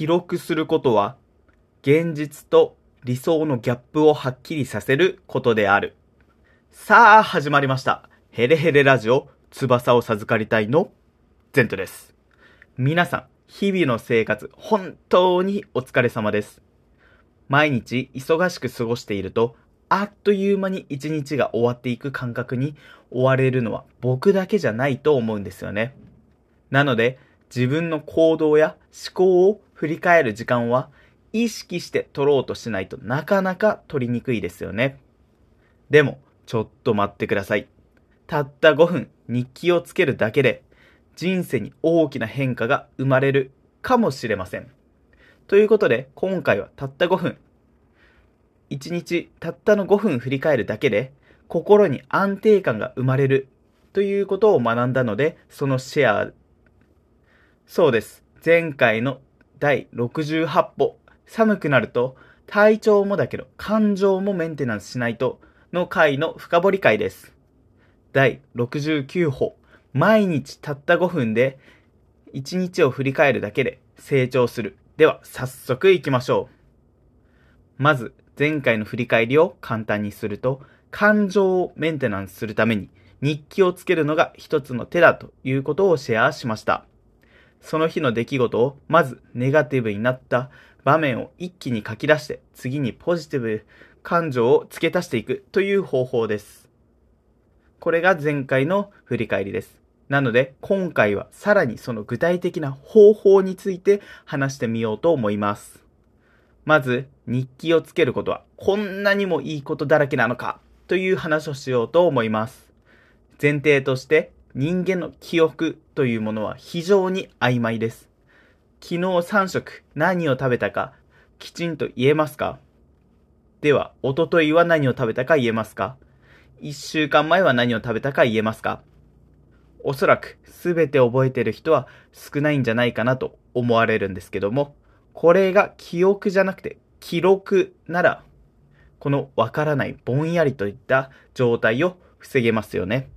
記録することは、現実と理想のギャップをはっきりさせることである。さあ、始まりました。ヘレヘレラジオ、翼を授かりたいの、ゼントです。皆さん、日々の生活、本当にお疲れ様です。毎日忙しく過ごしていると、あっという間に一日が終わっていく感覚に追われるのは僕だけじゃないと思うんですよね。なので、自分の行動や思考を振り返る時間は意識して取ろうとしないとなかなか取りにくいですよね。でも、ちょっと待ってください。たった5分日記をつけるだけで人生に大きな変化が生まれるかもしれません。ということで、今回はたった5分。1日たったの5分振り返るだけで心に安定感が生まれるということを学んだので、そのシェア。そうです。前回の第68歩。寒くなると体調もだけど感情もメンテナンスしないとの回の深掘り会です。第69歩。毎日たった5分で1日を振り返るだけで成長する。では、早速行きましょう。まず、前回の振り返りを簡単にすると、感情をメンテナンスするために日記をつけるのが一つの手だということをシェアしました。その日の出来事をまずネガティブになった場面を一気に書き出して次にポジティブ感情を付け足していくという方法です。これが前回の振り返りです。なので今回はさらにその具体的な方法について話してみようと思います。まず日記をつけることはこんなにもいいことだらけなのかという話をしようと思います。前提として人間の記憶というものは非常に曖昧です。昨日3食何を食べたかきちんと言えますか？では、おとといは何を食べたか言えますか ?1 週間前は何を食べたか言えますか？おそらく全て覚えてる人は少ないんじゃないかなと思われるんですけども、これが記憶じゃなくて記録なら、このわからないぼんやりといった状態を防げますよね。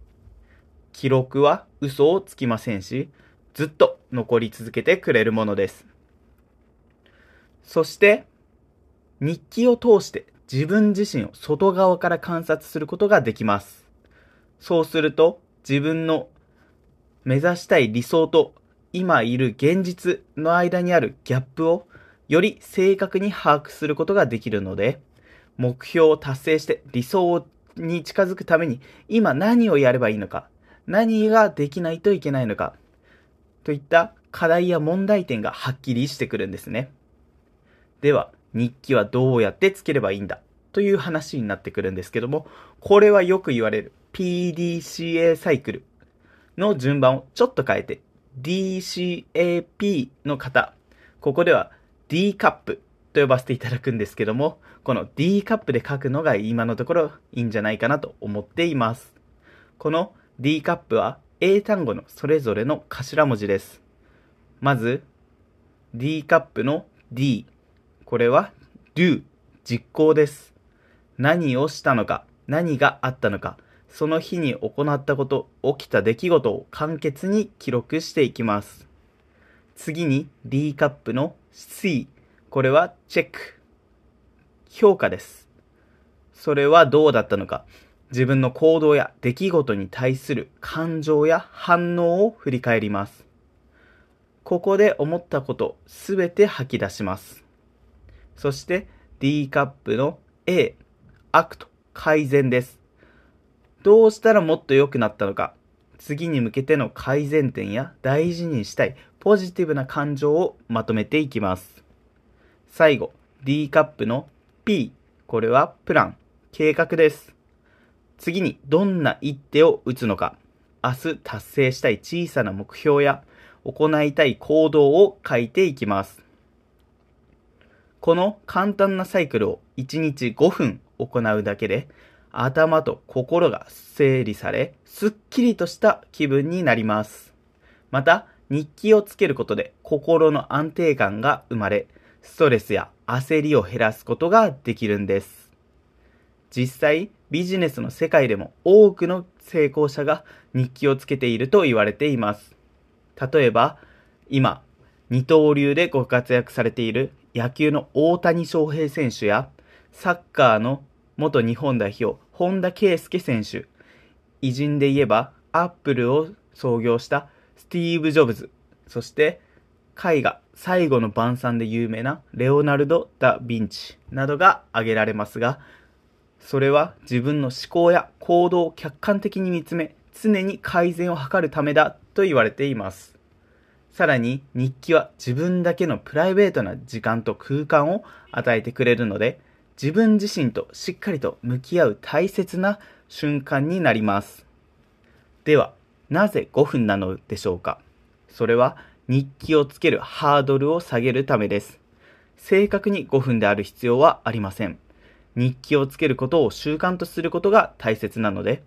記録は嘘をつきませんし、ずっと残り続けてくれるものです。そして、日記を通して自分自身を外側から観察することができます。そうすると、自分の目指したい理想と今いる現実の間にあるギャップをより正確に把握することができるので、目標を達成して理想に近づくために今何をやればいいのか、何ができないといけないのか、といった課題や問題点がはっきりしてくるんですね。では、日記はどうやってつければいいんだ？という話になってくるんですけども、これはよく言われる PDCA サイクルの順番をちょっと変えて DCAP の方、ここでは D カップと呼ばせていただくんですけども、この D カップで書くのが今のところいいんじゃないかなと思っています。この D カップは英単語のそれぞれの頭文字です。まず、D カップの D。これは do、実行です。何をしたのか、何があったのか、その日に行ったこと、起きた出来事を簡潔に記録していきます。次に D カップの C。これはチェック。評価です。それはどうだったのか、自分の行動や出来事に対する感情や反応を振り返ります。ここで思ったことすべて吐き出します。そして D カップの A、 act、改善です。どうしたらもっと良くなったのか、次に向けての改善点や大事にしたいポジティブな感情をまとめていきます。最後、D カップの P、これはプラン、計画です。次にどんな一手を打つのか、明日達成したい小さな目標や行いたい行動を書いていきます。この簡単なサイクルを1日5分行うだけで、頭と心が整理され、すっきりとした気分になります。また、日記をつけることで心の安定感が生まれ、ストレスや焦りを減らすことができるんです。実際、ビジネスの世界でも多くの成功者が日記をつけていると言われています。例えば、今、二刀流でご活躍されている野球の大谷翔平選手や、サッカーの元日本代表、本田圭佑選手、偉人で言えば、アップルを創業したスティーブ・ジョブズ、そして絵画、最後の晩餐で有名なレオナルド・ダ・ヴィンチなどが挙げられますが、それは自分の思考や行動を客観的に見つめ、常に改善を図るためだと言われています。さらに日記は自分だけのプライベートな時間と空間を与えてくれるので、自分自身としっかりと向き合う大切な瞬間になります。では、なぜ5分なのでしょうか？それは日記をつけるハードルを下げるためです。正確に5分である必要はありません。日記をつけることを習慣とすることが大切なので、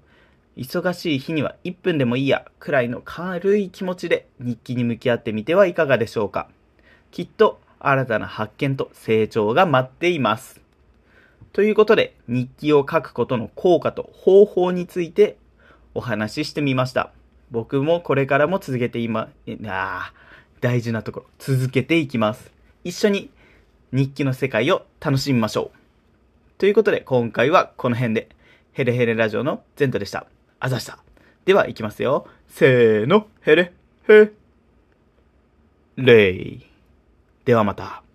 忙しい日には1分でもいいやくらいの軽い気持ちで日記に向き合ってみてはいかがでしょうか。きっと新たな発見と成長が待っています。ということで、日記を書くことの効果と方法についてお話ししてみました。僕もこれからも続けて今、あ大事なところ、続けていきます。一緒に日記の世界を楽しみましょう。ということで、今回はこの辺で、ヘレヘレラジオのゼントでした。あざした。では、いきますよ。せーの、ヘレ、ヘ、レイ。ではまた。